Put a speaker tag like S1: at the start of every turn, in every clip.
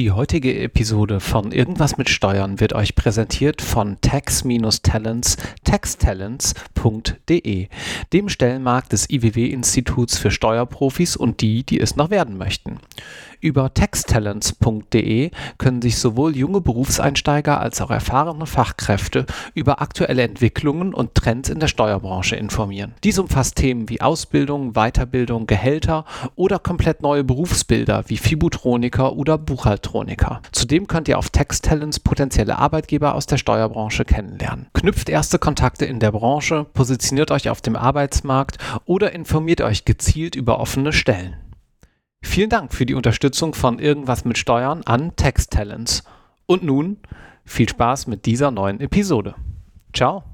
S1: Die heutige Episode von Irgendwas mit Steuern wird euch präsentiert von tax-talents taxtalents.de, dem Stellenmarkt des IWW-Instituts für Steuerprofis und die, die es noch werden möchten. Über taxtalents.de können sich sowohl junge Berufseinsteiger als auch erfahrene Fachkräfte über aktuelle Entwicklungen und Trends in der Steuerbranche informieren. Dies umfasst Themen wie Ausbildung, Weiterbildung, Gehälter oder komplett neue Berufsbilder wie Fibutroniker oder Buchhaltroniker. Zudem könnt ihr auf Taxtalents potenzielle Arbeitgeber aus der Steuerbranche kennenlernen. Knüpft erste Kontakte in der Branche, positioniert euch auf dem Arbeitsmarkt oder informiert euch gezielt über offene Stellen. Vielen Dank für die Unterstützung von Irgendwas mit Steuern an Tax Talents. Und nun viel Spaß mit dieser neuen Episode. Ciao.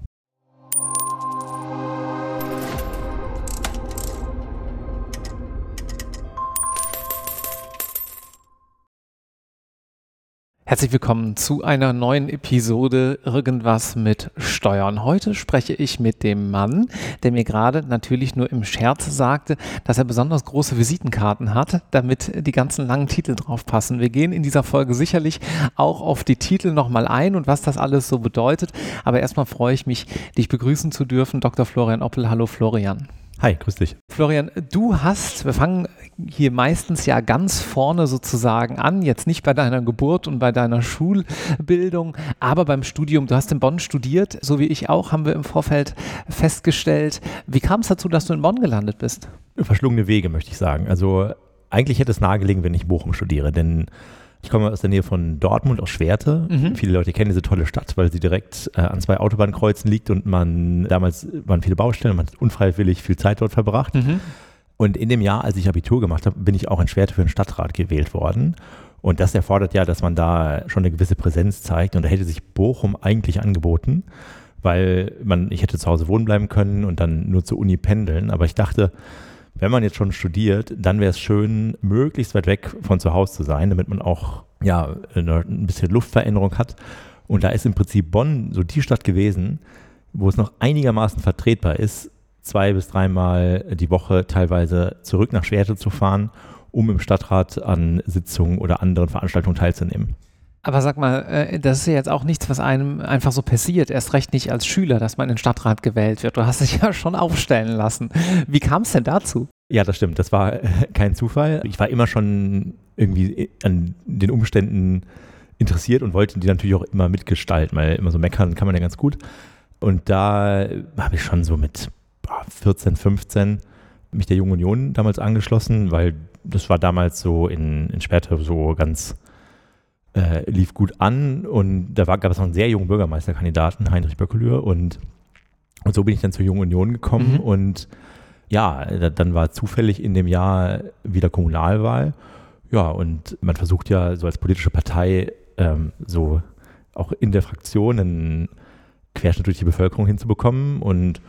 S1: Herzlich willkommen zu einer neuen Episode Irgendwas mit Steuern. Heute spreche ich mit dem Mann, der mir gerade natürlich nur im Scherz sagte, dass er besonders große Visitenkarten hat, damit die ganzen langen Titel drauf passen. Wir gehen in dieser Folge sicherlich auch auf die Titel nochmal ein und was das alles so bedeutet. Aber erstmal freue ich mich, dich begrüßen zu dürfen, Dr. Florian Oppel. Hallo Florian.
S2: Hi, grüß dich.
S1: Florian, du hast, wir fangen hier meistens ja ganz vorne sozusagen an, jetzt nicht bei deiner Geburt und bei deiner Schulbildung, aber beim Studium. Du hast in Bonn studiert, so wie ich auch, haben wir im Vorfeld festgestellt. Wie kam es dazu, dass du in Bonn gelandet bist?
S2: Verschlungene Wege, möchte ich sagen. Also eigentlich hätte es nahegelegen, wenn ich Bochum studiere, denn ich komme aus der Nähe von Dortmund, aus Schwerte. Mhm. Viele Leute kennen diese tolle Stadt, weil sie direkt äh, an zwei Autobahnkreuzen liegt und man damals waren viele Baustellen, man hat unfreiwillig viel Zeit dort verbracht. Mhm. Und in dem Jahr, als ich Abitur gemacht habe, bin ich auch in Schwerte für den Stadtrat gewählt worden. Und das erfordert ja, dass man da schon eine gewisse Präsenz zeigt. Und da hätte sich Bochum eigentlich angeboten, weil man, ich hätte zu Hause wohnen bleiben können und dann nur zur Uni pendeln. Aber ich dachte, wenn man jetzt schon studiert, dann wäre es schön, möglichst weit weg von zu Hause zu sein, damit man auch ja, eine, ein bisschen Luftveränderung hat. Und da ist im Prinzip Bonn so die Stadt gewesen, wo es noch einigermaßen vertretbar ist, zwei bis dreimal die Woche teilweise zurück nach Schwerte zu fahren, um im Stadtrat an Sitzungen oder anderen Veranstaltungen teilzunehmen.
S1: Aber sag mal, äh, das ist ja jetzt auch nichts, was einem einfach so passiert, erst recht nicht als Schüler, dass man in den Stadtrat gewählt wird. Du hast dich ja schon aufstellen lassen. Wie kam es denn dazu?
S2: Ja, das stimmt. Das war kein Zufall. Ich war immer schon irgendwie an den Umständen interessiert und wollte die natürlich auch immer mitgestalten, weil immer so meckern kann man ja ganz gut. Und da habe ich schon so mit 14, 15 mich der Jungen Union damals angeschlossen, weil das war damals so in, in Später so ganz äh, lief gut an und da war, gab es noch einen sehr jungen Bürgermeisterkandidaten, Heinrich Böckelür und, und so bin ich dann zur Jungen Union gekommen mhm. und ja, dann war zufällig in dem Jahr wieder Kommunalwahl. Ja, und man versucht ja so als politische Partei ähm, so auch in der Fraktion einen Querschnitt durch die Bevölkerung hinzubekommen. Und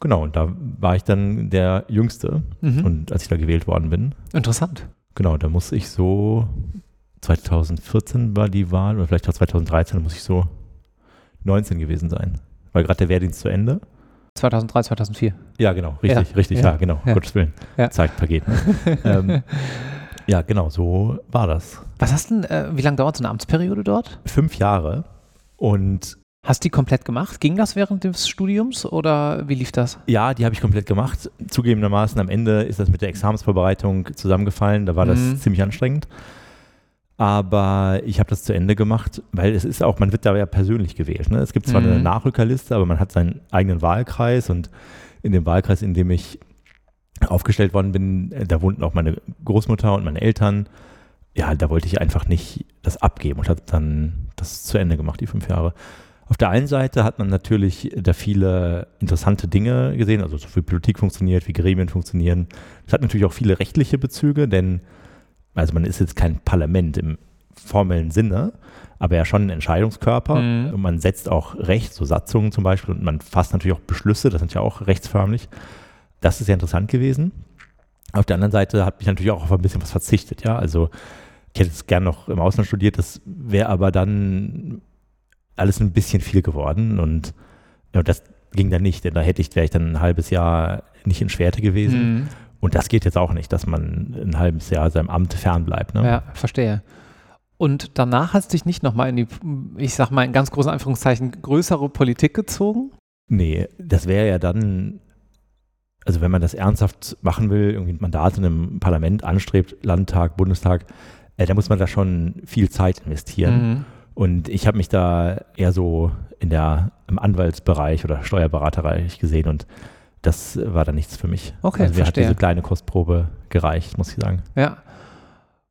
S2: genau, und da war ich dann der Jüngste. Mhm. Und als ich da gewählt worden bin.
S1: Interessant.
S2: Genau, da muss ich so 2014 war die Wahl oder vielleicht auch 2013, da muss ich so 19 gewesen sein. Weil gerade der Wehrdienst zu Ende.
S1: 2003, 2004.
S2: Ja, genau, richtig, ja, richtig, ja, ja genau, ja. Gottes Willen. Ja. Zeitpaket. Ne? ähm, ja, genau, so war das.
S1: Was hast denn, äh, wie lange dauert so eine Amtsperiode dort?
S2: Fünf Jahre und
S1: Hast du die komplett gemacht? Ging das während des Studiums oder wie lief das?
S2: Ja, die habe ich komplett gemacht. Zugegebenermaßen am Ende ist das mit der Examensvorbereitung zusammengefallen. Da war das mhm. ziemlich anstrengend. Aber ich habe das zu Ende gemacht, weil es ist auch, man wird da ja persönlich gewählt. Ne? Es gibt zwar mhm. eine Nachrückerliste, aber man hat seinen eigenen Wahlkreis und in dem Wahlkreis, in dem ich aufgestellt worden bin, da wohnten auch meine Großmutter und meine Eltern. Ja, da wollte ich einfach nicht das abgeben und habe dann das zu Ende gemacht, die fünf Jahre. Auf der einen Seite hat man natürlich da viele interessante Dinge gesehen, also so wie Politik funktioniert, wie Gremien funktionieren. Es hat natürlich auch viele rechtliche Bezüge, denn also man ist jetzt kein Parlament im formellen Sinne, aber ja schon ein Entscheidungskörper mhm. und man setzt auch Recht, so Satzungen zum Beispiel und man fasst natürlich auch Beschlüsse, das sind ja auch rechtsförmlich. Das ist sehr interessant gewesen. Auf der anderen Seite hat mich natürlich auch auf ein bisschen was verzichtet, ja, also ich hätte es gern noch im Ausland studiert, das wäre aber dann alles ein bisschen viel geworden und ja, das ging dann nicht, denn da hätte ich vielleicht dann ein halbes Jahr nicht in Schwerte gewesen. Mhm. Und das geht jetzt auch nicht, dass man ein halbes Jahr seinem Amt fernbleibt. Ne?
S1: Ja, verstehe. Und danach hast du dich nicht nochmal in die, ich sag mal in ganz großen Anführungszeichen, größere Politik gezogen?
S2: Nee, das wäre ja dann, also wenn man das ernsthaft machen will, irgendwie Mandate in einem Parlament anstrebt, Landtag, Bundestag, äh, da muss man da schon viel Zeit investieren. Mhm. Und ich habe mich da eher so in der, im Anwaltsbereich oder Steuerberaterbereich gesehen und das war dann nichts für mich.
S1: Okay,
S2: also mir hat diese kleine Kostprobe gereicht, muss ich sagen.
S1: Ja.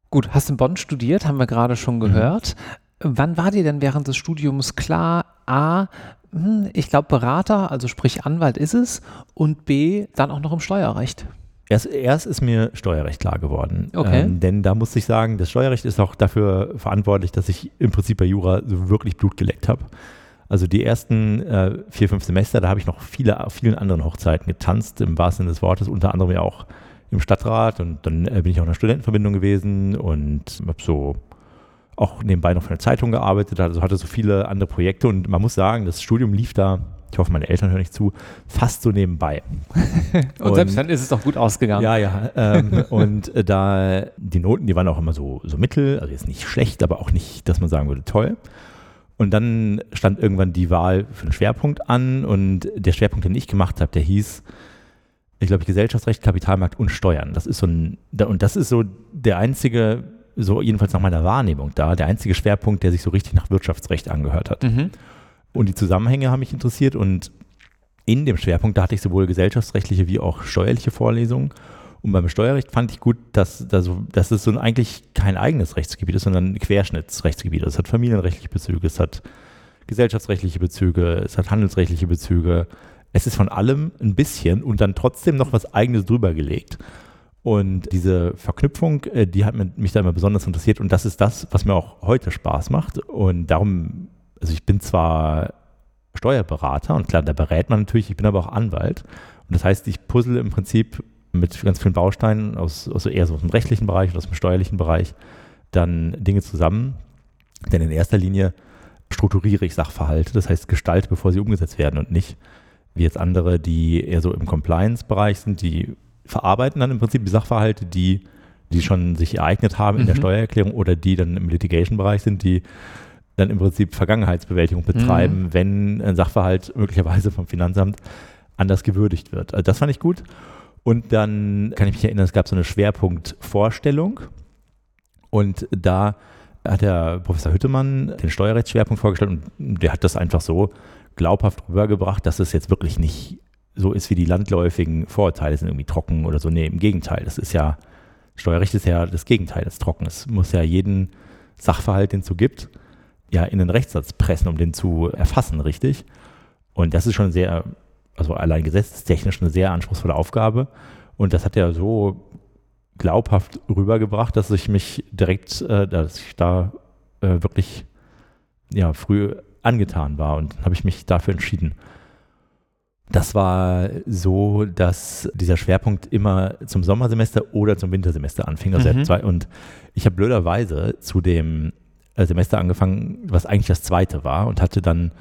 S1: Gut, hast in Bonn studiert, haben wir gerade schon mhm. gehört. Mhm. Wann war dir denn während des Studiums klar, A, hm, ich glaube Berater, also sprich Anwalt ist es, und B, dann auch noch im Steuerrecht?
S2: Erst, erst ist mir Steuerrecht klar geworden.
S1: Okay.
S2: Ähm, denn da muss ich sagen, das Steuerrecht ist auch dafür verantwortlich, dass ich im Prinzip bei Jura so wirklich Blut geleckt habe. Also die ersten äh, vier, fünf Semester, da habe ich noch viele, auf vielen anderen Hochzeiten getanzt, im wahrsten Sinne des Wortes, unter anderem ja auch im Stadtrat und dann äh, bin ich auch in einer Studentenverbindung gewesen und habe so auch nebenbei noch für eine Zeitung gearbeitet, also hatte so viele andere Projekte und man muss sagen, das Studium lief da, ich hoffe, meine Eltern hören nicht zu, fast so nebenbei.
S1: und, und, selbst dann ist es doch gut ausgegangen.
S2: Ja, ja. Ähm, und äh, da die Noten, die waren auch immer so, so mittel, also jetzt nicht schlecht, aber auch nicht, dass man sagen würde, toll. Und dann stand irgendwann die Wahl für einen Schwerpunkt an und der Schwerpunkt, den ich gemacht habe, der hieß, ich glaube, Gesellschaftsrecht, Kapitalmarkt und Steuern. Das ist so ein, und das ist so der einzige, so jedenfalls nach meiner Wahrnehmung da, der einzige Schwerpunkt, der sich so richtig nach Wirtschaftsrecht angehört hat. Mhm. Und die Zusammenhänge haben mich interessiert und in dem Schwerpunkt, da hatte ich sowohl gesellschaftsrechtliche wie auch steuerliche Vorlesungen. Und beim Steuerrecht fand ich gut, dass, dass, dass es so ein, eigentlich kein eigenes Rechtsgebiet ist, sondern ein Querschnittsrechtsgebiet. Es hat familienrechtliche Bezüge, es hat gesellschaftsrechtliche Bezüge, es hat handelsrechtliche Bezüge. Es ist von allem ein bisschen und dann trotzdem noch was Eigenes drüber gelegt. Und diese Verknüpfung, äh, die hat mich da immer besonders interessiert und das ist das, was mir auch heute Spaß macht. Und darum, also ich bin zwar Steuerberater und klar, da berät man natürlich, ich bin aber auch Anwalt. Und das heißt, ich puzzle im Prinzip mit ganz vielen Bausteinen aus, also eher so aus dem rechtlichen Bereich oder aus dem steuerlichen Bereich dann Dinge zusammen. Denn in erster Linie strukturiere ich Sachverhalte, das heißt gestalte, bevor sie umgesetzt werden und nicht wie jetzt andere, die eher so im Compliance-Bereich sind, die verarbeiten dann im Prinzip die Sachverhalte, die, die schon sich ereignet haben in mhm. der Steuererklärung oder die dann im Litigation-Bereich sind, die dann im Prinzip Vergangenheitsbewältigung betreiben, mhm. wenn ein Sachverhalt möglicherweise vom Finanzamt anders gewürdigt wird. Also das fand ich gut. Und dann kann ich mich erinnern, es gab so eine Schwerpunktvorstellung. Und da hat der Professor Hüttemann den Steuerrechtsschwerpunkt vorgestellt und der hat das einfach so glaubhaft rübergebracht, dass es jetzt wirklich nicht so ist wie die landläufigen Vorurteile sind irgendwie trocken oder so. Nee, im Gegenteil. Das ist ja, Steuerrecht ist ja das Gegenteil, das trocken. Es muss ja jeden Sachverhalt, den es so gibt, ja in den Rechtssatz pressen, um den zu erfassen, richtig. Und das ist schon sehr also allein gesetzestechnisch eine sehr anspruchsvolle Aufgabe. Und das hat er so glaubhaft rübergebracht, dass ich mich direkt, äh, dass ich da äh, wirklich ja, früh angetan war und habe ich mich dafür entschieden. Das war so, dass dieser Schwerpunkt immer zum Sommersemester oder zum Wintersemester anfing. Also mhm. zwei, und ich habe blöderweise zu dem äh, Semester angefangen, was eigentlich das zweite war und hatte dann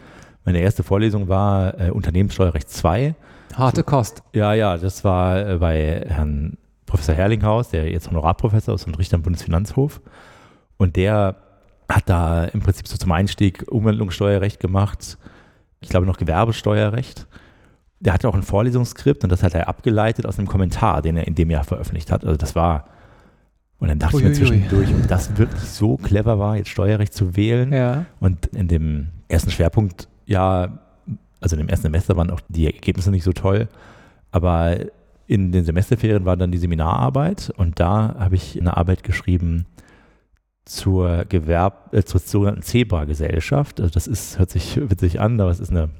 S2: meine erste Vorlesung war äh, Unternehmenssteuerrecht 2.
S1: Harte Kost.
S2: Ja, ja, das war äh, bei Herrn Professor Herlinghaus, der jetzt Honorarprofessor ist und Richter am Bundesfinanzhof. Und der hat da im Prinzip so zum Einstieg Umwandlungssteuerrecht gemacht, ich glaube noch Gewerbesteuerrecht. Der hatte auch ein Vorlesungsskript und das hat er abgeleitet aus einem Kommentar, den er in dem Jahr veröffentlicht hat. Also das war, und dann dachte Uiuiui. ich mir zwischendurch, ob das wirklich so clever war, jetzt Steuerrecht zu wählen.
S1: Ja.
S2: Und in dem ersten Schwerpunkt ja, also im ersten Semester waren auch die Ergebnisse nicht so toll, aber in den Semesterferien war dann die Seminararbeit und da habe ich eine Arbeit geschrieben zur Gewerb, äh, zur sogenannten Zebra-Gesellschaft. Also das ist, hört sich witzig an, aber es ist eine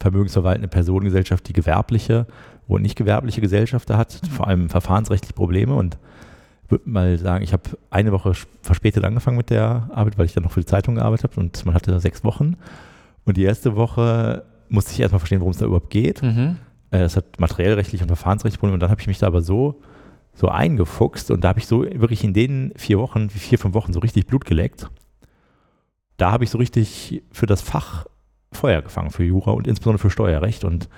S2: vermögensverwaltende Personengesellschaft, die gewerbliche und nicht gewerbliche Gesellschafter hat, mhm. vor allem verfahrensrechtlich Probleme und würde mal sagen, ich habe eine Woche verspätet angefangen mit der Arbeit, weil ich dann noch für die Zeitung gearbeitet habe und man hatte sechs Wochen. Und die erste Woche musste ich erstmal verstehen, worum es da überhaupt geht. Mhm. Äh, das hat materiellrechtlich und verfahrensrechtlich Probleme. Und dann habe ich mich da aber so, so eingefuchst und da habe ich so wirklich in den vier Wochen, vier, fünf Wochen so richtig Blut geleckt. Da habe ich so richtig für das Fach Feuer gefangen, für Jura und insbesondere für Steuerrecht. Und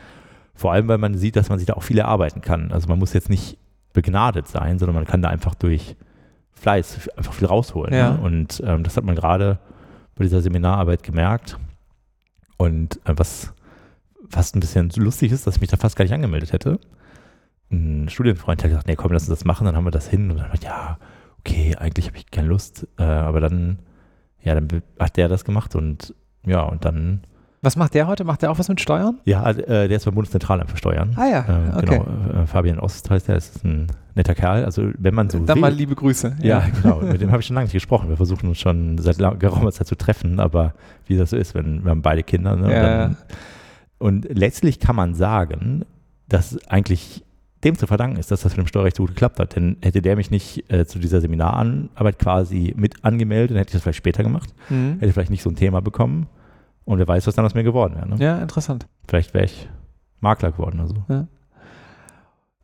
S2: vor allem, weil man sieht, dass man sich da auch viel erarbeiten kann. Also man muss jetzt nicht begnadet sein, sondern man kann da einfach durch Fleiß, einfach viel rausholen.
S1: Ja.
S2: Ne? Und ähm, das hat man gerade bei dieser Seminararbeit gemerkt. Und äh, was fast ein bisschen lustig ist, dass ich mich da fast gar nicht angemeldet hätte. Ein Studienfreund hat gesagt, nee, komm, lass uns das machen, dann haben wir das hin. Und dann ich, ja, okay, eigentlich habe ich keine Lust. Äh, aber dann, ja, dann hat der das gemacht und ja, und dann
S1: Was macht der heute? Macht der auch was mit Steuern?
S2: ja, äh, der ist beim Bundeszentralamt für Steuern.
S1: Ah ja,
S2: Ähm,
S1: okay.
S2: Genau, äh, Fabian Ost heißt der, ist ein netter Kerl. Also wenn man so
S1: Dann
S2: will.
S1: mal liebe Grüße.
S2: ja, genau. Mit dem habe ich schon lange nicht gesprochen. Wir versuchen uns schon seit geraumer Zeit zu treffen, aber wie das so ist, wenn wir haben beide Kinder. Ne?
S1: Ja,
S2: Dann, und letztlich kann man sagen, dass eigentlich dem zu verdanken ist, dass das mit dem Steuerrecht so gut geklappt hat. Denn hätte der mich nicht äh, zu dieser Seminararbeit quasi mit angemeldet, dann hätte ich das vielleicht später gemacht.
S1: Mhm.
S2: Hätte vielleicht nicht so ein Thema bekommen. Und wer weiß, was dann aus mir geworden wäre. Ne?
S1: Ja, interessant.
S2: Vielleicht wäre ich Makler geworden oder so.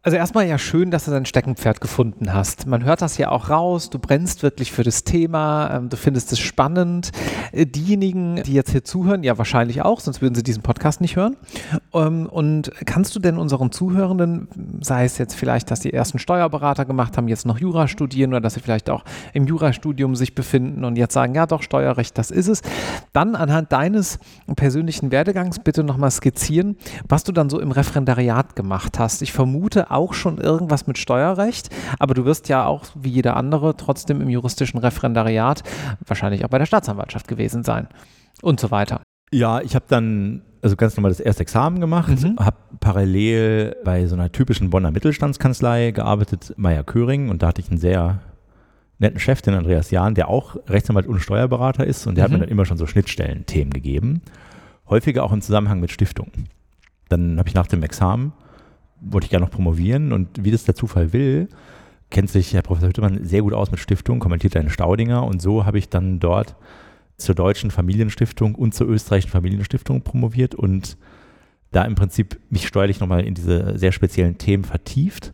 S1: Also erstmal ja schön, dass du dein Steckenpferd gefunden hast. Man hört das ja auch raus. Du brennst wirklich für das Thema. Ähm, du findest es spannend. Äh, diejenigen, die jetzt hier zuhören, ja wahrscheinlich auch, sonst würden sie diesen Podcast nicht hören. Ähm, und kannst du denn unseren Zuhörenden, sei es jetzt vielleicht, dass die ersten Steuerberater gemacht haben, jetzt noch Jura studieren oder dass sie vielleicht auch im Jurastudium sich befinden und jetzt sagen, ja doch, Steuerrecht, das ist es, dann anhand deines persönlichen Werdegangs bitte nochmal skizzieren, was du dann so im Referendariat gemacht hast. Ich vermute auch schon irgendwas mit Steuerrecht, aber du wirst ja auch wie jeder andere trotzdem im juristischen Referendariat wahrscheinlich auch bei der Staatsanwaltschaft gewesen sein und so weiter.
S2: Ja, ich habe dann also ganz normal das erste Examen gemacht,
S1: Mhm.
S2: habe parallel bei so einer typischen Bonner Mittelstandskanzlei gearbeitet, Meier Köring, und da hatte ich einen sehr netten Chef, den Andreas Jahn, der auch Rechtsanwalt und Steuerberater ist, und der hat
S1: Mhm.
S2: mir dann immer schon so Schnittstellen-Themen gegeben, häufiger auch im Zusammenhang mit Stiftungen. Dann habe ich nach dem Examen, wollte ich gerne noch promovieren, und wie das der Zufall will, kennt sich Herr Professor Hüttemann sehr gut aus mit Stiftungen, kommentiert eine Staudinger, und so habe ich dann dort zur Deutschen Familienstiftung und zur österreichischen Familienstiftung promoviert und da im Prinzip mich steuerlich nochmal in diese sehr speziellen Themen vertieft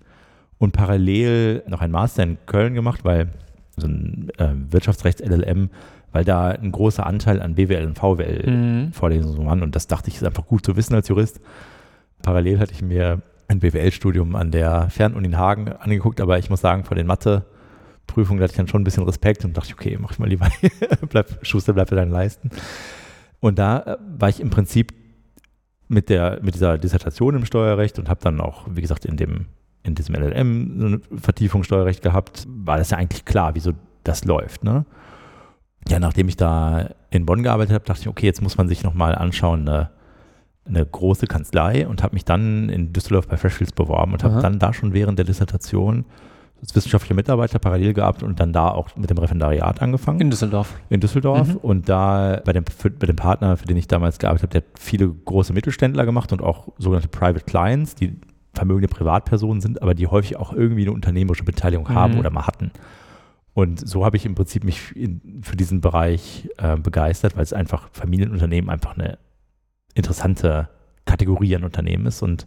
S2: und parallel noch ein Master in Köln gemacht, weil so ein äh, Wirtschaftsrechts-LLM, weil da ein großer Anteil an BWL und VWL
S1: Mhm.
S2: Vorlesungen waren und das dachte ich, ist einfach gut zu wissen als Jurist. Parallel hatte ich mir ein BWL-Studium an der Fernuni in Hagen angeguckt, aber ich muss sagen, vor den Mathe-Prüfungen hatte ich dann schon ein bisschen Respekt und dachte, okay, mach ich mal lieber, bleib, Schuster, bleib bei deinen Leisten. Und da äh, war ich im Prinzip mit, der, mit dieser Dissertation im Steuerrecht und habe dann auch, wie gesagt, in, dem, in diesem LLM eine Vertiefung Steuerrecht gehabt, war das ja eigentlich klar, wieso das läuft. Ne? Ja, nachdem ich da in Bonn gearbeitet habe, dachte ich, okay, jetzt muss man sich nochmal anschauen, eine, eine große Kanzlei und habe mich dann in Düsseldorf bei Freshfields beworben und habe dann da schon während der Dissertation als wissenschaftlicher Mitarbeiter parallel gehabt und dann da auch mit dem Referendariat angefangen
S1: In Düsseldorf.
S2: in Düsseldorf
S1: Mhm.
S2: und da bei dem, für, bei dem Partner, für den ich damals gearbeitet habe, der hat viele große Mittelständler gemacht und auch sogenannte Private Clients, die vermögende Privatpersonen sind, aber die häufig auch irgendwie eine unternehmerische Beteiligung haben
S1: Mhm.
S2: oder mal hatten. Und so habe ich im Prinzip mich in, für diesen Bereich äh, begeistert, weil es einfach Familienunternehmen einfach eine interessante Kategorie an Unternehmen ist. Und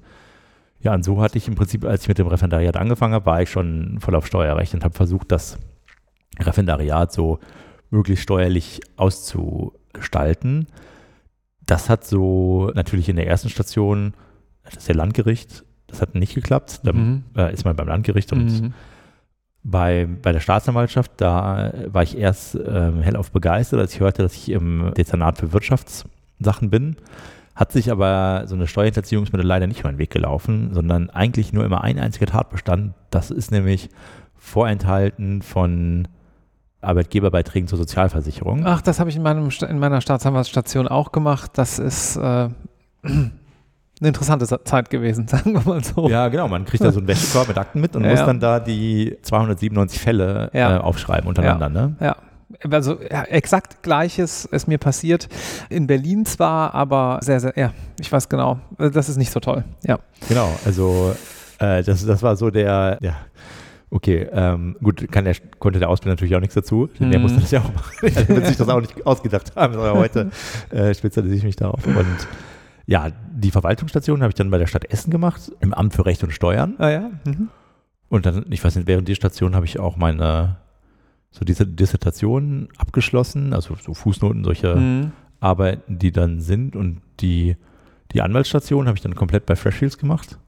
S2: ja, und so hatte ich im Prinzip, als ich mit dem Referendariat angefangen habe, war ich schon voll auf Steuerrecht und habe versucht, das Referendariat so möglichst steuerlich auszugestalten. Das hat so natürlich in der ersten Station, das ist der Landgericht, das hat nicht geklappt. Da
S1: Mhm.
S2: äh, ist man beim Landgericht und
S1: Mhm.
S2: bei, bei der Staatsanwaltschaft, da war ich erst ähm, hellauf begeistert, als ich hörte, dass ich im Dezernat für Wirtschaftssachen bin. Hat sich aber so eine Steuerhinterziehung ist mir da leider nicht den Weg gelaufen, sondern eigentlich nur immer ein einziger Tatbestand. Das ist nämlich Vorenthalten von Arbeitgeberbeiträgen zur Sozialversicherung.
S1: Ach, das habe ich in, meinem, in meiner Staatsanwaltsstation auch gemacht. Das ist äh, eine interessante Sa- Zeit gewesen, sagen wir mal so.
S2: Ja, genau. Man kriegt da so einen Wäschekorb mit Akten mit und
S1: Ja.
S2: muss dann da die 297 Fälle
S1: Ja.
S2: äh, aufschreiben untereinander. Ne?
S1: Ja. Also ja, exakt gleiches ist mir passiert. In Berlin zwar, aber sehr, sehr, ja, ich weiß genau. Das ist nicht so toll. Ja.
S2: Genau, also äh, das, das war so der, ja, okay, ähm, gut, kann der, konnte der Ausbilder natürlich auch nichts dazu, denn der
S1: Mhm.
S2: musste das ja auch machen. der wird sich das auch nicht ausgedacht haben, aber heute äh, spezialisiere ich mich darauf. Und ja, die Verwaltungsstation habe ich dann bei der Stadt Essen gemacht, im Amt für Recht und Steuern.
S1: Ah ja. Mhm.
S2: Und dann, ich weiß nicht, während der Station habe ich auch meine, so diese Dissertation abgeschlossen, also so Fußnoten, solche
S1: Mhm.
S2: Arbeiten, die dann sind und die, die Anwaltsstation habe ich dann komplett bei Freshfields gemacht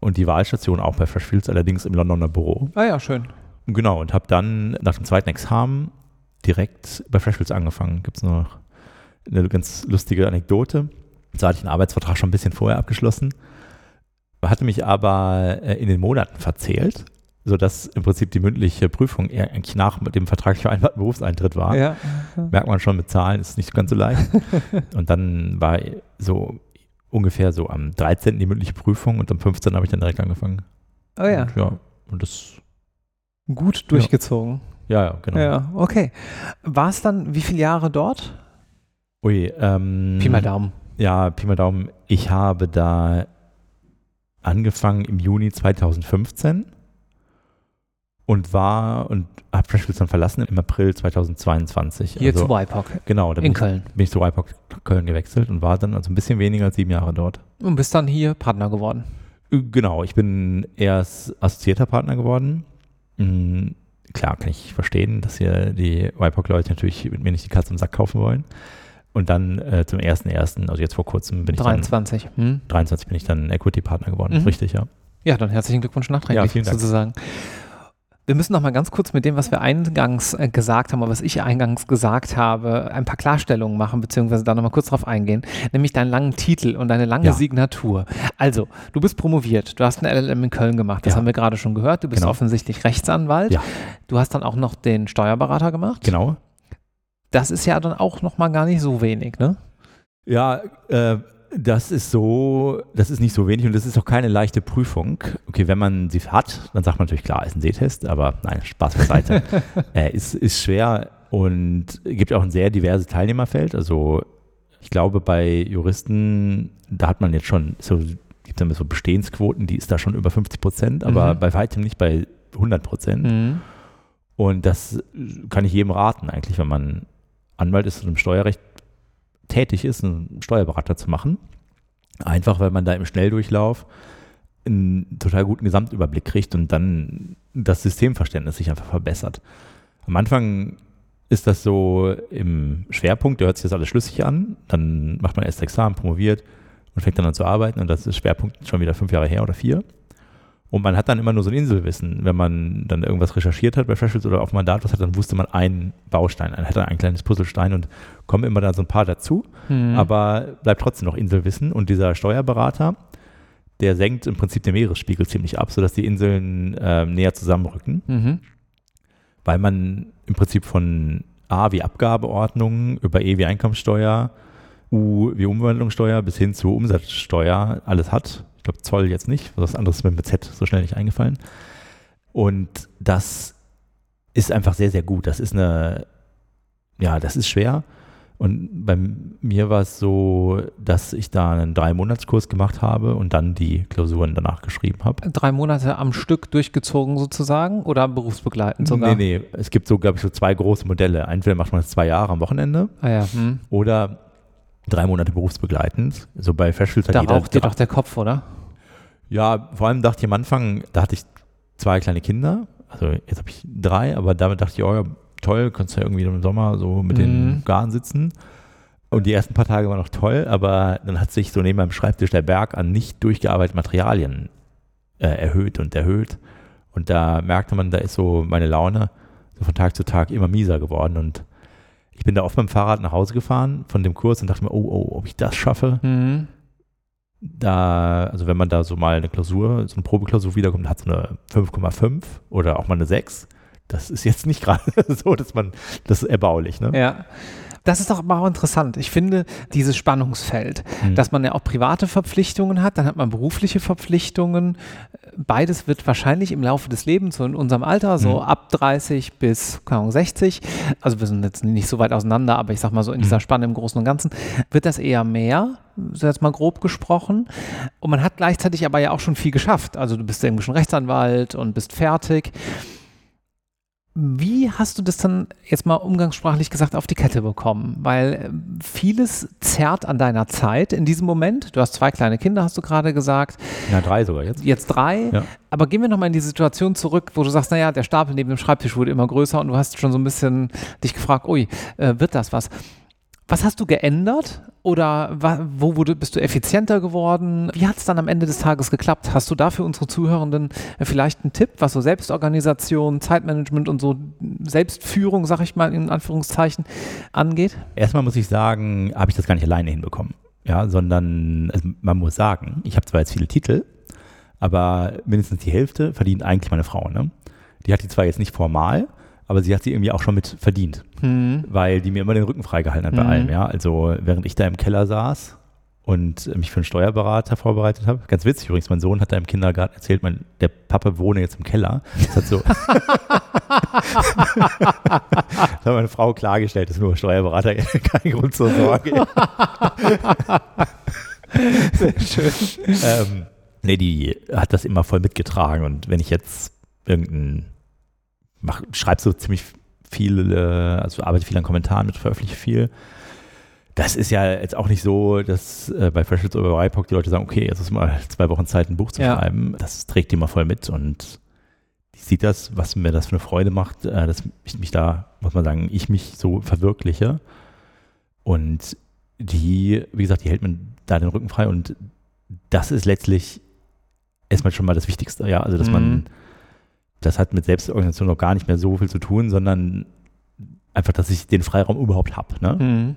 S2: und die Wahlstation auch bei Freshfields, allerdings im Londoner Büro.
S1: Ah ja, schön.
S2: Genau, und habe dann nach dem zweiten Examen direkt bei Freshfields angefangen. Gibt es noch eine ganz lustige Anekdote. Da hatte ich einen Arbeitsvertrag schon ein bisschen vorher abgeschlossen, hatte mich aber äh, in den Monaten verzählt, sodass im Prinzip die mündliche Prüfung eher eigentlich nach dem vertraglich vereinbarten Berufseintritt war. Ja. Merkt man schon mit Zahlen, ist nicht ganz so leicht. und dann war so ungefähr so am 13. die mündliche Prüfung und am 15. habe ich dann direkt angefangen.
S1: Oh ja.
S2: Und, ja, und das.
S1: Gut durchgezogen.
S2: Ja, ja, genau.
S1: Ja, okay. War es dann wie viele Jahre dort?
S2: Ui, ähm.
S1: Pi mal Daumen.
S2: Ja, Pi mal Daumen. Ich habe da angefangen im Juni 2015 und war und habe Freshfields dann verlassen im April 2022.
S1: Hier also, zu WIPOC.
S2: Genau.
S1: In Köln.
S2: Bin ich zu WIPOC Köln gewechselt und war dann also ein bisschen weniger als sieben Jahre dort.
S1: Und bist dann hier Partner geworden.
S2: Genau, ich bin erst assoziierter Partner geworden. Mhm, klar kann ich verstehen, dass hier die WIPOC-Leute natürlich mit mir nicht die Katze im Sack kaufen wollen. Und dann äh, zum 1.1., also jetzt vor kurzem bin ich
S1: 23.
S2: dann, hm? 23 bin ich dann Equity-Partner geworden, mhm. richtig, ja.
S1: Ja, dann herzlichen Glückwunsch nachträglich ja, vielen Dank. Wir müssen noch mal ganz kurz mit dem, was wir eingangs äh, gesagt haben, oder was ich eingangs gesagt habe, ein paar Klarstellungen machen, beziehungsweise da noch mal kurz drauf eingehen, nämlich deinen langen Titel und deine lange ja. Signatur. Also, du bist promoviert, du hast eine LLM in Köln gemacht, das ja. haben wir gerade schon gehört, du bist genau. offensichtlich Rechtsanwalt. Ja. Du hast dann auch noch den Steuerberater gemacht.
S2: Genau.
S1: Das ist ja dann auch noch mal gar nicht so wenig, ne?
S2: Ja, äh, das ist so, das ist nicht so wenig und das ist auch keine leichte Prüfung. Okay, wenn man sie hat, dann sagt man natürlich, klar, ist ein Sehtest, aber nein, Spaß beiseite. äh, ist, ist schwer und gibt auch ein sehr diverses Teilnehmerfeld. Also ich glaube, bei Juristen, da hat man jetzt schon so, gibt es so Bestehensquoten, die ist da schon über 50 Prozent, aber mhm. bei weitem nicht bei 100 Prozent. Mhm. Und das kann ich jedem raten, eigentlich, wenn man Anwalt ist und im Steuerrecht tätig ist, einen Steuerberater zu machen. Einfach, weil man da im Schnelldurchlauf einen total guten Gesamtüberblick kriegt und dann das Systemverständnis sich einfach verbessert. Am Anfang ist das so im Schwerpunkt, da hört sich das alles schlüssig an, dann macht man erst Examen, promoviert und fängt dann an zu arbeiten und das ist Schwerpunkt schon wieder fünf Jahre her oder vier. Und man hat dann immer nur so ein Inselwissen. Wenn man dann irgendwas recherchiert hat bei Freshfields oder auf Mandat was hat, dann wusste man einen Baustein, man hat dann ein kleines Puzzlestein und kommen immer da so ein paar dazu, mhm. aber bleibt trotzdem noch Inselwissen. Und dieser Steuerberater, der senkt im Prinzip den Meeresspiegel ziemlich ab, sodass die Inseln äh, näher zusammenrücken. Mhm. Weil man im Prinzip von A wie Abgabeordnung über E wie Einkommensteuer, U wie Umwandlungssteuer bis hin zu Umsatzsteuer alles hat glaube Zoll jetzt nicht, was anderes ist mir mit Z so schnell nicht eingefallen. Und das ist einfach sehr, sehr gut. Das ist eine, ja, das ist schwer. Und bei mir war es so, dass ich da einen Drei-Monats-Kurs gemacht habe und dann die Klausuren danach geschrieben habe.
S1: Drei Monate am Stück durchgezogen sozusagen oder berufsbegleitend sogar?
S2: Nee, nee. Es gibt so, glaube ich, so zwei große Modelle. Entweder macht man das zwei Jahre am Wochenende
S1: ah ja. hm.
S2: oder drei Monate berufsbegleitend. So bei Freshfields
S1: hat da jeder. dir doch der Kopf, oder?
S2: Ja, vor allem dachte ich am Anfang, da hatte ich zwei kleine Kinder. Also jetzt habe ich drei, aber damit dachte ich, oh ja, toll, kannst du ja irgendwie im Sommer so mit mhm. den Garn sitzen. Und die ersten paar Tage waren noch toll, aber dann hat sich so neben meinem Schreibtisch der Berg an nicht durchgearbeiteten Materialien äh, erhöht und erhöht. Und da merkte man, da ist so meine Laune so von Tag zu Tag immer mieser geworden. Und ich bin da oft mit dem Fahrrad nach Hause gefahren von dem Kurs und dachte mir, oh, oh, ob ich das schaffe. Mhm da, also wenn man da so mal eine Klausur, so eine Probeklausur wiederkommt, hat so eine 5,5 oder auch mal eine 6. Das ist jetzt nicht gerade so, dass man, das ist erbaulich, ne?
S1: Ja. Das ist doch aber auch interessant. Ich finde dieses Spannungsfeld, mhm. dass man ja auch private Verpflichtungen hat, dann hat man berufliche Verpflichtungen. Beides wird wahrscheinlich im Laufe des Lebens, so in unserem Alter, so mhm. ab 30 bis keine Ahnung, 60, also wir sind jetzt nicht so weit auseinander, aber ich sag mal so in dieser mhm. Spanne im Großen und Ganzen, wird das eher mehr, so jetzt mal grob gesprochen. Und man hat gleichzeitig aber ja auch schon viel geschafft. Also du bist irgendwie schon Rechtsanwalt und bist fertig. Wie hast du das dann jetzt mal umgangssprachlich gesagt auf die Kette bekommen? Weil äh, vieles zerrt an deiner Zeit in diesem Moment. Du hast zwei kleine Kinder, hast du gerade gesagt.
S2: Ja, drei sogar jetzt.
S1: Jetzt drei. Ja. Aber gehen wir nochmal in die Situation zurück, wo du sagst, naja, der Stapel neben dem Schreibtisch wurde immer größer und du hast schon so ein bisschen dich gefragt, ui, äh, wird das was? Was hast du geändert oder wo wurde, bist du effizienter geworden? Wie hat es dann am Ende des Tages geklappt? Hast du da für unsere Zuhörenden äh, vielleicht einen Tipp, was so Selbstorganisation, Zeitmanagement und so Selbstführung, sag ich mal in Anführungszeichen, angeht?
S2: Erstmal muss ich sagen, habe ich das gar nicht alleine hinbekommen. Ja, sondern also man muss sagen, ich habe zwar jetzt viele Titel, aber mindestens die Hälfte verdient eigentlich meine Frau. Ne? Die hat die zwar jetzt nicht formal, aber sie hat sie irgendwie auch schon mit verdient, mhm. weil die mir immer den Rücken freigehalten hat bei mhm. allem. Ja? Also während ich da im Keller saß und mich für einen Steuerberater vorbereitet habe. Ganz witzig übrigens, mein Sohn hat da im Kindergarten erzählt, mein, der Papa wohne jetzt im Keller. Das hat so. das hat meine Frau klargestellt, dass nur Steuerberater kein Grund zur Sorge. Sehr schön. ähm, nee, die hat das immer voll mitgetragen und wenn ich jetzt irgendein mach, schreibe so ziemlich viel, also arbeite viel an Kommentaren mit, veröffentliche viel. Das ist ja jetzt auch nicht so, dass äh, bei Freshits oder bei YPOC die Leute sagen, okay, jetzt ist mal zwei Wochen Zeit, ein Buch zu ja. schreiben. Das trägt die mal voll mit und die sieht das, was mir das für eine Freude macht, äh, dass ich mich da, muss man sagen, ich mich so verwirkliche. Und die, wie gesagt, die hält mir da den Rücken frei und das ist letztlich erstmal schon mal das Wichtigste, ja. Also, dass mhm. man das hat mit Selbstorganisation noch gar nicht mehr so viel zu tun, sondern einfach, dass ich den Freiraum überhaupt habe. Ne? Mhm.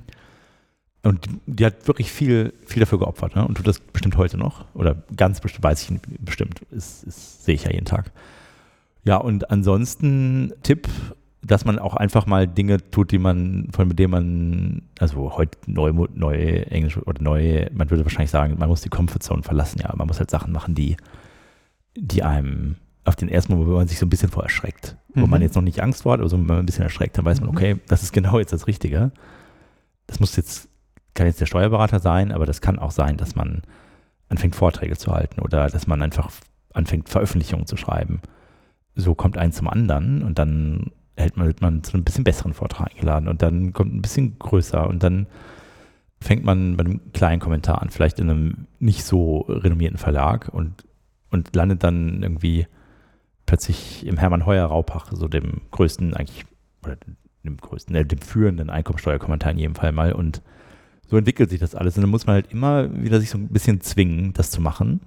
S2: Und die hat wirklich viel, viel dafür geopfert ne? und tut das bestimmt heute noch. Oder ganz bestimmt, weiß ich bestimmt. Das, das sehe ich ja jeden Tag. Ja, und ansonsten Tipp, dass man auch einfach mal Dinge tut, die man, von denen man, also heute neu, neu Englisch oder neu, man würde wahrscheinlich sagen, man muss die Comfortzone verlassen, ja. Man muss halt Sachen machen, die, die einem auf den ersten Moment, wo man sich so ein bisschen vor erschreckt. Mhm. Wo man jetzt noch nicht Angst vor hat, aber so, wenn man ein bisschen erschreckt, dann weiß man, mhm. okay, das ist genau jetzt das Richtige. Das muss jetzt, kann jetzt der Steuerberater sein, aber das kann auch sein, dass man anfängt, Vorträge zu halten oder dass man einfach anfängt, Veröffentlichungen zu schreiben. So kommt eins zum anderen und dann hält man, wird man zu einem bisschen besseren Vortrag eingeladen und dann kommt ein bisschen größer und dann fängt man bei einem kleinen Kommentar an, vielleicht in einem nicht so renommierten Verlag und, und landet dann irgendwie plötzlich im Hermann Heuer Raupach, so dem größten eigentlich, oder dem größten, äh, dem führenden Einkommensteuerkommentar in jedem Fall mal. Und so entwickelt sich das alles. Und dann muss man halt immer wieder sich so ein bisschen zwingen, das zu machen.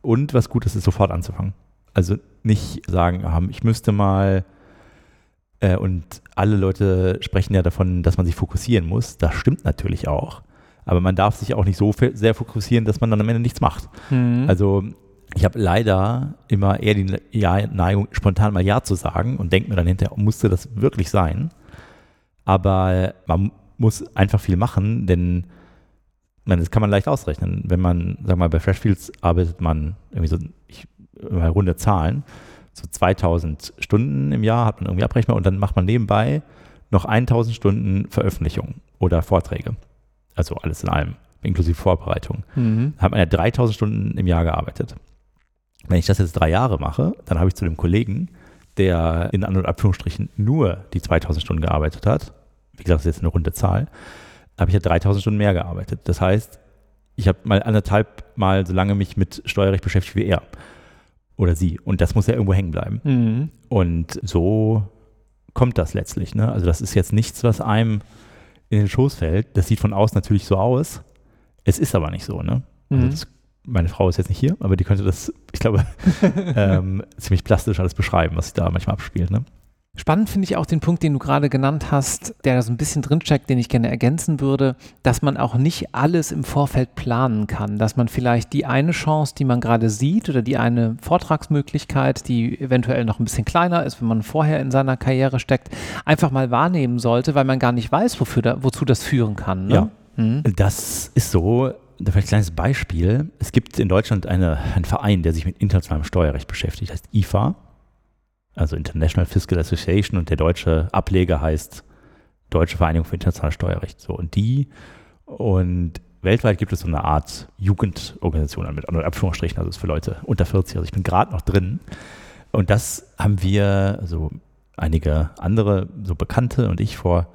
S2: Und was gut ist, ist sofort anzufangen. Also nicht sagen, ah, ich müsste mal äh, und alle Leute sprechen ja davon, dass man sich fokussieren muss. Das stimmt natürlich auch. Aber man darf sich auch nicht so sehr fokussieren, dass man dann am Ende nichts macht. Mhm. Also ich habe leider immer eher die Neigung, spontan mal Ja zu sagen und denke mir dann hinterher, musste das wirklich sein? Aber man muss einfach viel machen, denn meine, das kann man leicht ausrechnen. Wenn man, wir mal, bei Freshfields arbeitet man irgendwie so, ich, mal runde Zahlen, so 2000 Stunden im Jahr hat man irgendwie abrechenbar und dann macht man nebenbei noch 1000 Stunden Veröffentlichung oder Vorträge. Also alles in allem, inklusive Vorbereitung. Mhm. Hat man ja 3000 Stunden im Jahr gearbeitet. Wenn ich das jetzt drei Jahre mache, dann habe ich zu dem Kollegen, der in An- und Abführungsstrichen nur die 2000 Stunden gearbeitet hat, wie gesagt, das ist jetzt eine runde Zahl, habe ich ja 3000 Stunden mehr gearbeitet. Das heißt, ich habe mal anderthalb Mal so lange mich mit Steuerrecht beschäftigt wie er oder sie. Und das muss ja irgendwo hängen bleiben. Mhm. Und so kommt das letztlich. Ne? Also das ist jetzt nichts, was einem in den Schoß fällt. Das sieht von außen natürlich so aus. Es ist aber nicht so. Ne? Also mhm. das meine Frau ist jetzt nicht hier, aber die könnte das, ich glaube, ähm, ziemlich plastisch alles beschreiben, was sich da manchmal abspielt. Ne?
S1: Spannend finde ich auch den Punkt, den du gerade genannt hast, der da so ein bisschen drinsteckt, den ich gerne ergänzen würde, dass man auch nicht alles im Vorfeld planen kann, dass man vielleicht die eine Chance, die man gerade sieht oder die eine Vortragsmöglichkeit, die eventuell noch ein bisschen kleiner ist, wenn man vorher in seiner Karriere steckt, einfach mal wahrnehmen sollte, weil man gar nicht weiß, wofür da, wozu das führen kann. Ne?
S2: Ja, mhm. das ist so vielleicht ein kleines Beispiel. Es gibt in Deutschland eine, einen Verein, der sich mit internationalem Steuerrecht beschäftigt, heißt IFA, also International Fiscal Association und der deutsche Ableger heißt Deutsche Vereinigung für internationales Steuerrecht. So, und die und weltweit gibt es so eine Art Jugendorganisation mit Abführungsstrichen, also ist für Leute unter 40. Also ich bin gerade noch drin. Und das haben wir, also einige andere, so Bekannte und ich vor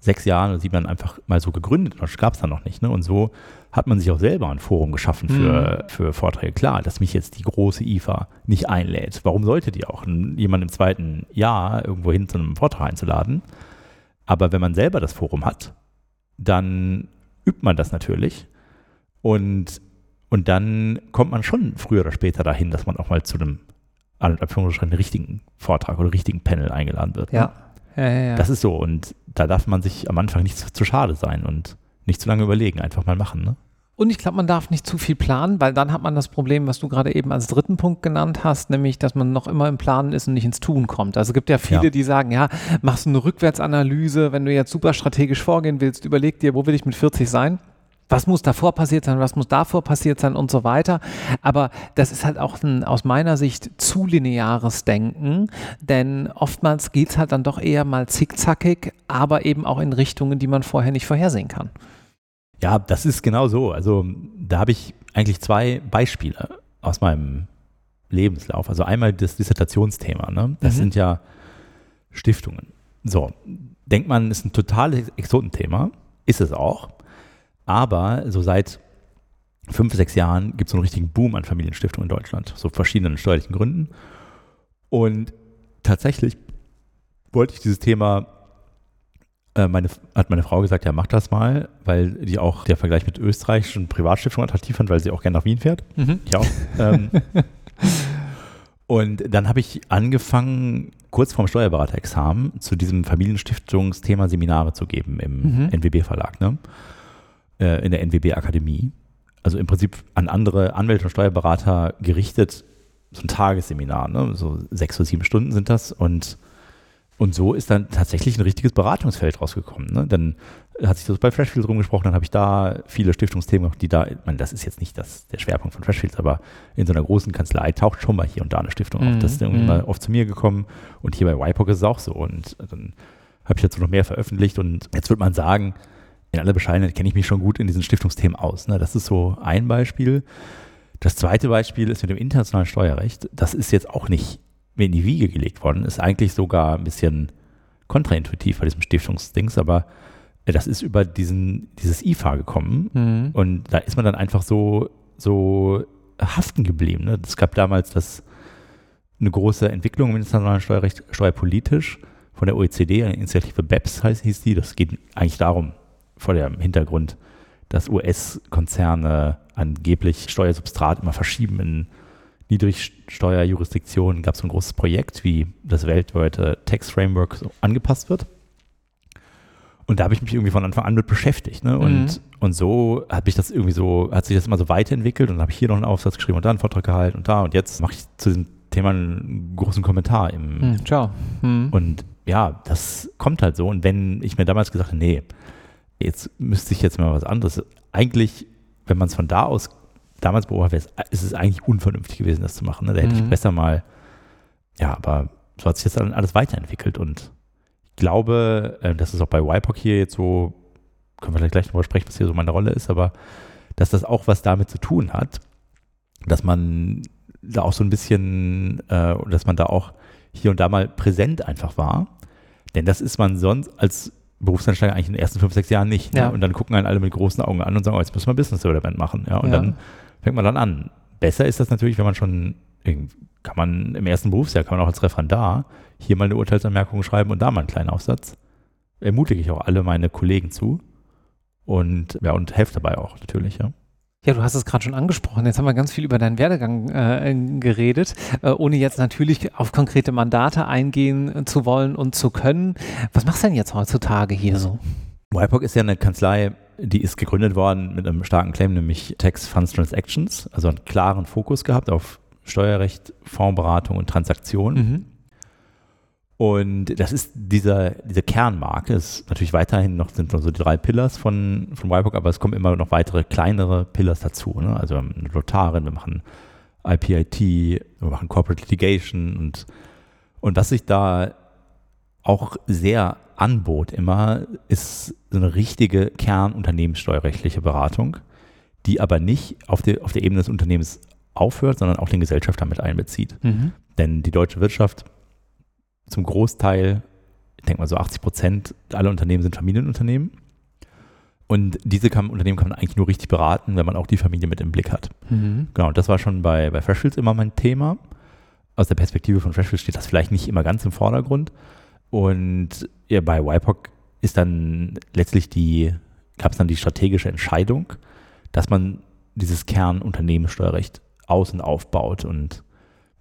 S2: sechs Jahren oder sieben Jahren einfach mal so gegründet. Das gab es da noch nicht. Ne? Und so hat man sich auch selber ein Forum geschaffen für, mhm. für Vorträge. Klar, dass mich jetzt die große IFA nicht einlädt. Warum sollte die auch jemanden im zweiten Jahr irgendwo hin zu einem Vortrag einzuladen? Aber wenn man selber das Forum hat dann übt man das natürlich. Und, und dann kommt man schon früher oder später dahin, dass man auch mal zu einem Anführungsstrichen richtigen Vortrag oder richtigen Panel eingeladen wird.
S1: Ne? Ja. Ja, ja, ja.
S2: Das ist so. Und da darf man sich am Anfang nicht zu, zu schade sein und nicht zu lange überlegen, einfach mal machen. Ne?
S1: Und ich glaube, man darf nicht zu viel planen, weil dann hat man das Problem, was du gerade eben als dritten Punkt genannt hast, nämlich, dass man noch immer im Planen ist und nicht ins Tun kommt. Also es gibt ja viele, ja. die sagen, ja, machst du eine Rückwärtsanalyse, wenn du jetzt super strategisch vorgehen willst, überleg dir, wo will ich mit 40 sein? was muss davor passiert sein, was muss davor passiert sein und so weiter. Aber das ist halt auch ein aus meiner Sicht zu lineares Denken, denn oftmals geht es halt dann doch eher mal zickzackig, aber eben auch in Richtungen, die man vorher nicht vorhersehen kann.
S2: Ja, das ist genau so. Also da habe ich eigentlich zwei Beispiele aus meinem Lebenslauf. Also einmal das Dissertationsthema. Ne? Das mhm. sind ja Stiftungen. So, denkt man, ist ein totales Exotenthema. Ist es auch. Aber so seit fünf, sechs Jahren gibt es so einen richtigen Boom an Familienstiftungen in Deutschland. So verschiedenen steuerlichen Gründen. Und tatsächlich wollte ich dieses Thema meine, hat meine Frau gesagt, ja, mach das mal, weil die auch der Vergleich mit österreichischen Privatstiftungen attraktiv fand, weil sie auch gerne nach Wien fährt. Mhm. Ich auch. Ähm, und dann habe ich angefangen, kurz vorm Steuerberaterexamen zu diesem Familienstiftungsthema Seminare zu geben im mhm. NWB-Verlag, ne? Äh, in der NWB-Akademie. Also im Prinzip an andere Anwälte und Steuerberater gerichtet, so ein Tagesseminar, ne? so sechs oder sieben Stunden sind das und und so ist dann tatsächlich ein richtiges Beratungsfeld rausgekommen. Ne? Dann hat sich das bei Freshfields rumgesprochen, dann habe ich da viele Stiftungsthemen, die da, ich meine, das ist jetzt nicht das, der Schwerpunkt von Freshfields, aber in so einer großen Kanzlei taucht schon mal hier und da eine Stiftung mhm. auf. Das ist irgendwie mhm. mal oft zu mir gekommen und hier bei YPOC ist es auch so. Und dann habe ich dazu noch mehr veröffentlicht und jetzt würde man sagen, in aller Bescheidenheit kenne ich mich schon gut in diesen Stiftungsthemen aus. Ne? Das ist so ein Beispiel. Das zweite Beispiel ist mit dem internationalen Steuerrecht. Das ist jetzt auch nicht mir in die Wiege gelegt worden, ist eigentlich sogar ein bisschen kontraintuitiv bei diesem Stiftungsdings, aber äh, das ist über diesen, dieses IFA gekommen mhm. und da ist man dann einfach so, so haften geblieben. Ne? Es gab damals das, eine große Entwicklung im internationalen Steuerrecht, steuerpolitisch von der OECD, eine Initiative BEPS heißt, hieß die. Das geht eigentlich darum, vor dem Hintergrund, dass US-Konzerne angeblich Steuersubstrat immer verschieben in Niedrigsteuerjurisdiktionen gab es ein großes Projekt, wie das weltweite Tax Framework so angepasst wird. Und da habe ich mich irgendwie von Anfang an mit beschäftigt. Ne? Und, mhm. und so hat mich das irgendwie so, hat sich das immer so weiterentwickelt und habe ich hier noch einen Aufsatz geschrieben und da einen Vortrag gehalten und da und jetzt mache ich zu diesem Thema einen großen Kommentar im
S1: mhm, Ciao. Mhm.
S2: Und ja, das kommt halt so. Und wenn ich mir damals gesagt habe, nee, jetzt müsste ich jetzt mal was anderes. Eigentlich, wenn man es von da aus damals beobachtet, ist es eigentlich unvernünftig gewesen, das zu machen. Ne? Da hätte mhm. ich besser mal, ja, aber so hat sich das dann alles weiterentwickelt und ich glaube, äh, das ist auch bei YPOC hier jetzt so, können wir vielleicht gleich darüber sprechen, was hier so meine Rolle ist, aber dass das auch was damit zu tun hat, dass man da auch so ein bisschen, äh, dass man da auch hier und da mal präsent einfach war. Denn das ist man sonst als Berufseinsteiger eigentlich in den ersten fünf, sechs Jahren nicht. Ne? Ja. Und dann gucken einen alle mit großen Augen an und sagen, oh, jetzt müssen wir Business Development machen. Ja, und ja. dann fängt man dann an. Besser ist das natürlich, wenn man schon, kann man im ersten Berufsjahr, kann man auch als Referendar hier mal eine Urteilsanmerkung schreiben und da mal einen kleinen Aufsatz. Ermutige ich auch alle meine Kollegen zu. Und ja, und helfe dabei auch natürlich, ja.
S1: Ja, du hast es gerade schon angesprochen. Jetzt haben wir ganz viel über deinen Werdegang äh, geredet, äh, ohne jetzt natürlich auf konkrete Mandate eingehen zu wollen und zu können. Was machst du denn jetzt heutzutage hier so?
S2: YPOC ist ja eine Kanzlei, die ist gegründet worden mit einem starken Claim, nämlich Tax Funds Transactions, also einen klaren Fokus gehabt auf Steuerrecht, Fondsberatung und Transaktionen. Mhm. Und das ist dieser, diese Kernmarke. Es ist natürlich weiterhin noch sind noch so die drei Pillars von, von YPOC, aber es kommen immer noch weitere kleinere Pillars dazu. Ne? Also wir haben eine Notarin, wir machen IPIT, wir machen Corporate Litigation und, und was sich da auch sehr anbot immer, ist so eine richtige kernunternehmenssteuerrechtliche Beratung, die aber nicht auf, die, auf der Ebene des Unternehmens aufhört, sondern auch den Gesellschafter mit einbezieht. Mhm. Denn die deutsche Wirtschaft zum Großteil, ich denke mal so 80 Prozent aller Unternehmen sind Familienunternehmen. Und diese kann, Unternehmen kann man eigentlich nur richtig beraten, wenn man auch die Familie mit im Blick hat. Mhm. Genau, das war schon bei, bei Freshfields immer mein Thema. Aus der Perspektive von Freshfields steht das vielleicht nicht immer ganz im Vordergrund. Und ja, bei YPOC ist dann letztlich die gab es dann die strategische Entscheidung, dass man dieses Kernunternehmenssteuerrecht und aufbaut. Und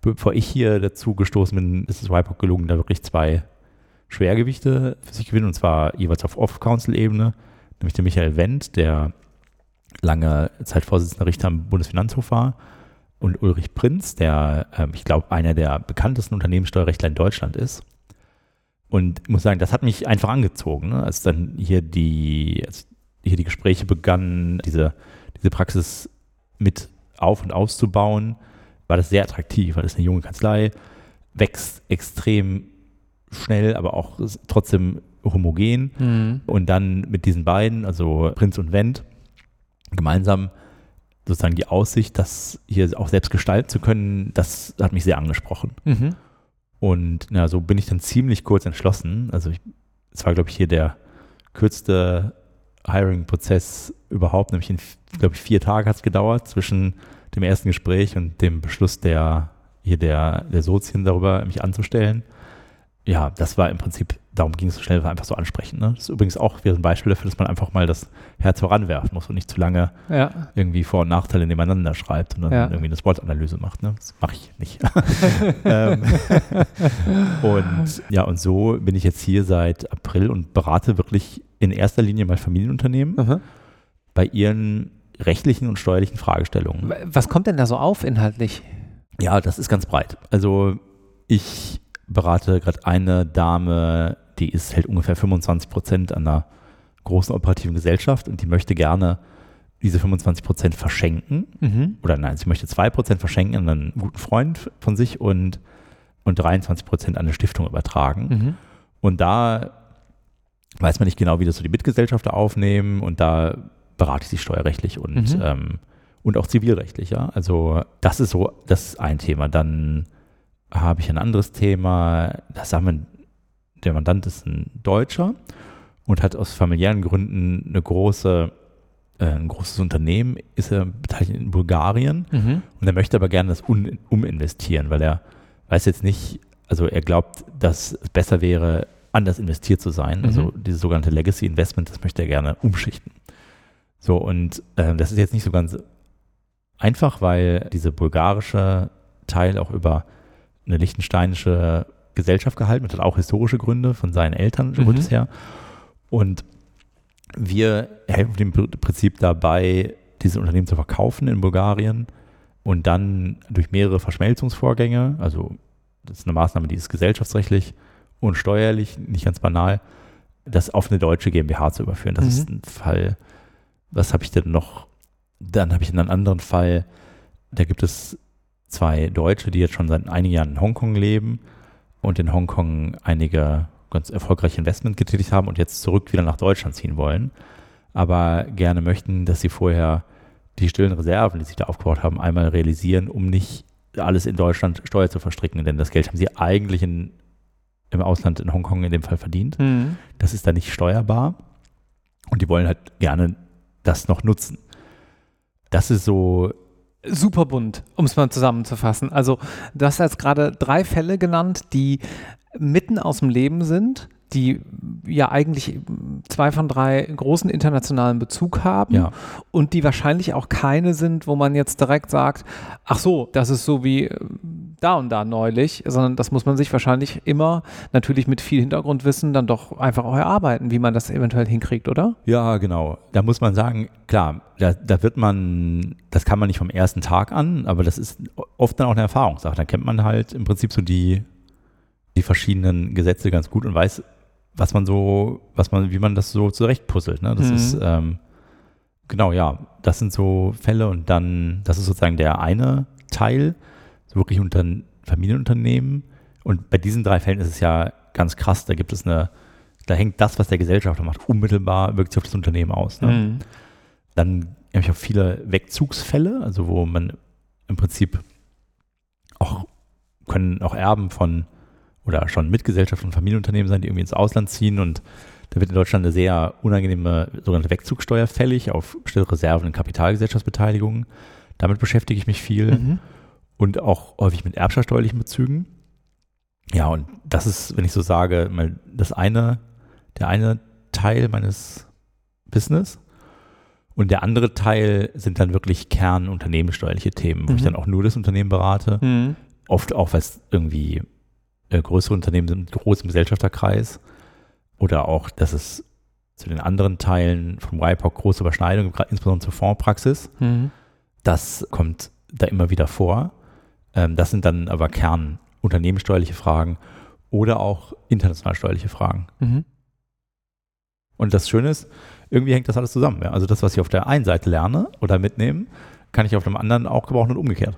S2: bevor ich hier dazu gestoßen bin, ist es WIPOC gelungen, da wirklich zwei Schwergewichte für sich gewinnen, und zwar jeweils auf Off-Council-Ebene, nämlich der Michael Wendt, der lange Zeit Vorsitzender Richter am Bundesfinanzhof war, und Ulrich Prinz, der, ähm, ich glaube, einer der bekanntesten Unternehmenssteuerrechtler in Deutschland ist. Und ich muss sagen, das hat mich einfach angezogen, ne? als dann hier die, als hier die Gespräche begannen, diese, diese Praxis mit auf- und auszubauen, war das sehr attraktiv, weil das eine junge Kanzlei, wächst extrem schnell, aber auch trotzdem homogen. Mhm. Und dann mit diesen beiden, also Prinz und Wendt, gemeinsam sozusagen die Aussicht, das hier auch selbst gestalten zu können, das hat mich sehr angesprochen. Mhm. Und na, so bin ich dann ziemlich kurz entschlossen. Also es war, glaube ich, hier der kürzeste Hiring-Prozess überhaupt, nämlich in, glaube ich, vier Tage hat es gedauert zwischen dem ersten Gespräch und dem Beschluss der hier der, der Sozien darüber, mich anzustellen ja, das war im Prinzip, darum ging es so schnell, war einfach so ansprechend. Ne? Das ist übrigens auch wieder ein Beispiel dafür, dass man einfach mal das Herz voranwerfen muss und nicht zu lange ja. irgendwie Vor- und Nachteile nebeneinander schreibt und dann ja. irgendwie eine Sportanalyse macht. Ne? Das mache ich nicht. ähm, und ja, und so bin ich jetzt hier seit April und berate wirklich in erster Linie mal Familienunternehmen mhm. bei ihren rechtlichen und steuerlichen Fragestellungen.
S1: Was kommt denn da so auf inhaltlich?
S2: Ja, das ist ganz breit. Also ich berate gerade eine Dame, die ist halt ungefähr 25 Prozent an einer großen operativen Gesellschaft und die möchte gerne diese 25 Prozent verschenken. Mhm. Oder nein, sie möchte 2 Prozent verschenken an einen guten Freund von sich und, und 23 Prozent an eine Stiftung übertragen. Mhm. Und da weiß man nicht genau, wie das so die Mitgesellschafter aufnehmen und da berate ich sie steuerrechtlich und, mhm. ähm, und auch zivilrechtlich. Ja? Also das ist so, das ist ein Thema. Dann habe ich ein anderes Thema. Das haben wir, der Mandant ist ein Deutscher und hat aus familiären Gründen eine große, äh, ein großes Unternehmen, ist er beteiligt in Bulgarien mhm. und er möchte aber gerne das un, uminvestieren, weil er weiß jetzt nicht, also er glaubt, dass es besser wäre, anders investiert zu sein. Also mhm. dieses sogenannte Legacy Investment, das möchte er gerne umschichten. So, und äh, das ist jetzt nicht so ganz einfach, weil diese bulgarische Teil auch über eine lichtensteinische Gesellschaft gehalten, das hat auch historische Gründe von seinen Eltern mhm. her. Und wir helfen im Prinzip dabei, dieses Unternehmen zu verkaufen in Bulgarien und dann durch mehrere Verschmelzungsvorgänge, also das ist eine Maßnahme, die ist gesellschaftsrechtlich und steuerlich, nicht ganz banal, das auf eine deutsche GmbH zu überführen. Das mhm. ist ein Fall, was habe ich denn noch? Dann habe ich einen anderen Fall, da gibt es zwei Deutsche, die jetzt schon seit einigen Jahren in Hongkong leben und in Hongkong einige ganz erfolgreiche Investment getätigt haben und jetzt zurück wieder nach Deutschland ziehen wollen, aber gerne möchten, dass sie vorher die stillen Reserven, die sie da aufgebaut haben, einmal realisieren, um nicht alles in Deutschland Steuer zu verstricken, denn das Geld haben sie eigentlich in, im Ausland in Hongkong in dem Fall verdient. Mhm. Das ist da nicht steuerbar und die wollen halt gerne das noch nutzen. Das ist so
S1: super bunt, um es mal zusammenzufassen. Also du hast jetzt gerade drei Fälle genannt, die mitten aus dem Leben sind, die ja eigentlich zwei von drei großen internationalen Bezug haben ja. und die wahrscheinlich auch keine sind, wo man jetzt direkt sagt, ach so, das ist so wie da und da neulich, sondern das muss man sich wahrscheinlich immer natürlich mit viel Hintergrundwissen dann doch einfach auch erarbeiten, wie man das eventuell hinkriegt, oder?
S2: Ja, genau. Da muss man sagen, klar, da, da wird man, das kann man nicht vom ersten Tag an, aber das ist oft dann auch eine Erfahrungssache. Da kennt man halt im Prinzip so die, die verschiedenen Gesetze ganz gut und weiß, was man so, was man, wie man das so zurechtpuzzelt. Ne? Das mhm. ist ähm, genau, ja, das sind so Fälle und dann, das ist sozusagen der eine Teil, so wirklich unter Familienunternehmen. Und bei diesen drei Fällen ist es ja ganz krass, da gibt es eine, da hängt das, was der Gesellschafter macht, unmittelbar wirkt sich auf das Unternehmen aus. Ne? Mhm. Dann habe ich auch viele Wegzugsfälle, also wo man im Prinzip auch können auch Erben von oder schon Mitgesellschaft von Familienunternehmen sein, die irgendwie ins Ausland ziehen und da wird in Deutschland eine sehr unangenehme sogenannte Wegzugsteuer fällig auf bestimmte Reserven in Kapitalgesellschaftsbeteiligungen. Damit beschäftige ich mich viel mhm. Und auch häufig mit erbschaftssteuerlichen Bezügen. Ja, und das ist, wenn ich so sage, mal das eine, der eine Teil meines Business. Und der andere Teil sind dann wirklich kernunternehmenssteuerliche Themen, wo
S1: Mhm.
S2: ich dann auch nur das Unternehmen berate.
S1: Mhm.
S2: Oft auch, weil es irgendwie äh, größere Unternehmen sind mit großem Gesellschafterkreis. Oder auch, dass es zu den anderen Teilen vom WIPOC große Überschneidungen, insbesondere zur Fondspraxis.
S1: Mhm.
S2: Das kommt da immer wieder vor. Ähm, das sind dann aber kernunternehmenssteuerliche Fragen oder auch international steuerliche Fragen.
S1: Mhm.
S2: Und das Schöne ist, irgendwie hängt das alles zusammen. Ja? Also das, was ich auf der einen Seite lerne oder mitnehme, kann ich auf dem anderen auch gebrauchen und umgekehrt.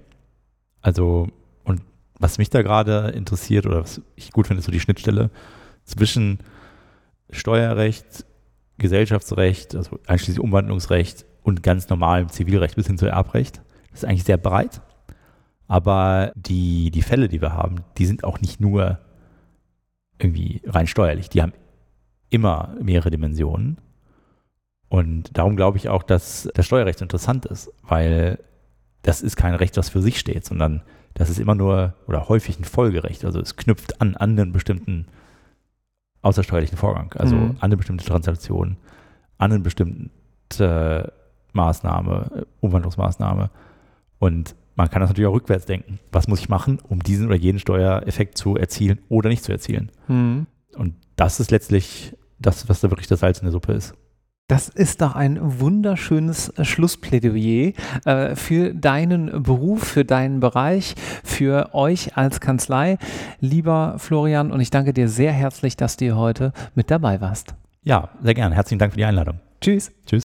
S2: Also, und was mich da gerade interessiert oder was ich gut finde, ist so die Schnittstelle zwischen Steuerrecht, Gesellschaftsrecht, also einschließlich Umwandlungsrecht und ganz normalem Zivilrecht bis hin zu Erbrecht. Das ist eigentlich sehr breit. Aber die, die Fälle, die wir haben, die sind auch nicht nur irgendwie rein steuerlich. Die haben immer mehrere Dimensionen. Und darum glaube ich auch, dass das Steuerrecht interessant ist, weil das ist kein Recht, das für sich steht, sondern das ist immer nur oder häufig ein Folgerecht. Also es knüpft an, an einen bestimmten außersteuerlichen Vorgang, also
S1: Mhm.
S2: an eine bestimmte Transaktion, an eine bestimmte Maßnahme, Umwandlungsmaßnahme. Und man kann das natürlich auch rückwärts denken. Was muss ich machen, um diesen oder jenen Steuereffekt zu erzielen oder nicht zu erzielen?
S1: Mhm.
S2: Und das ist letztlich das, was da wirklich das Salz in der Suppe ist.
S1: Das ist doch ein wunderschönes äh, Schlussplädoyer äh, für deinen Beruf, für deinen Bereich, für euch als Kanzlei. Lieber Florian, und ich danke dir sehr herzlich, dass du heute mit dabei warst.
S2: Ja, sehr gern. Herzlichen Dank für die Einladung.
S1: Tschüss.
S2: Tschüss.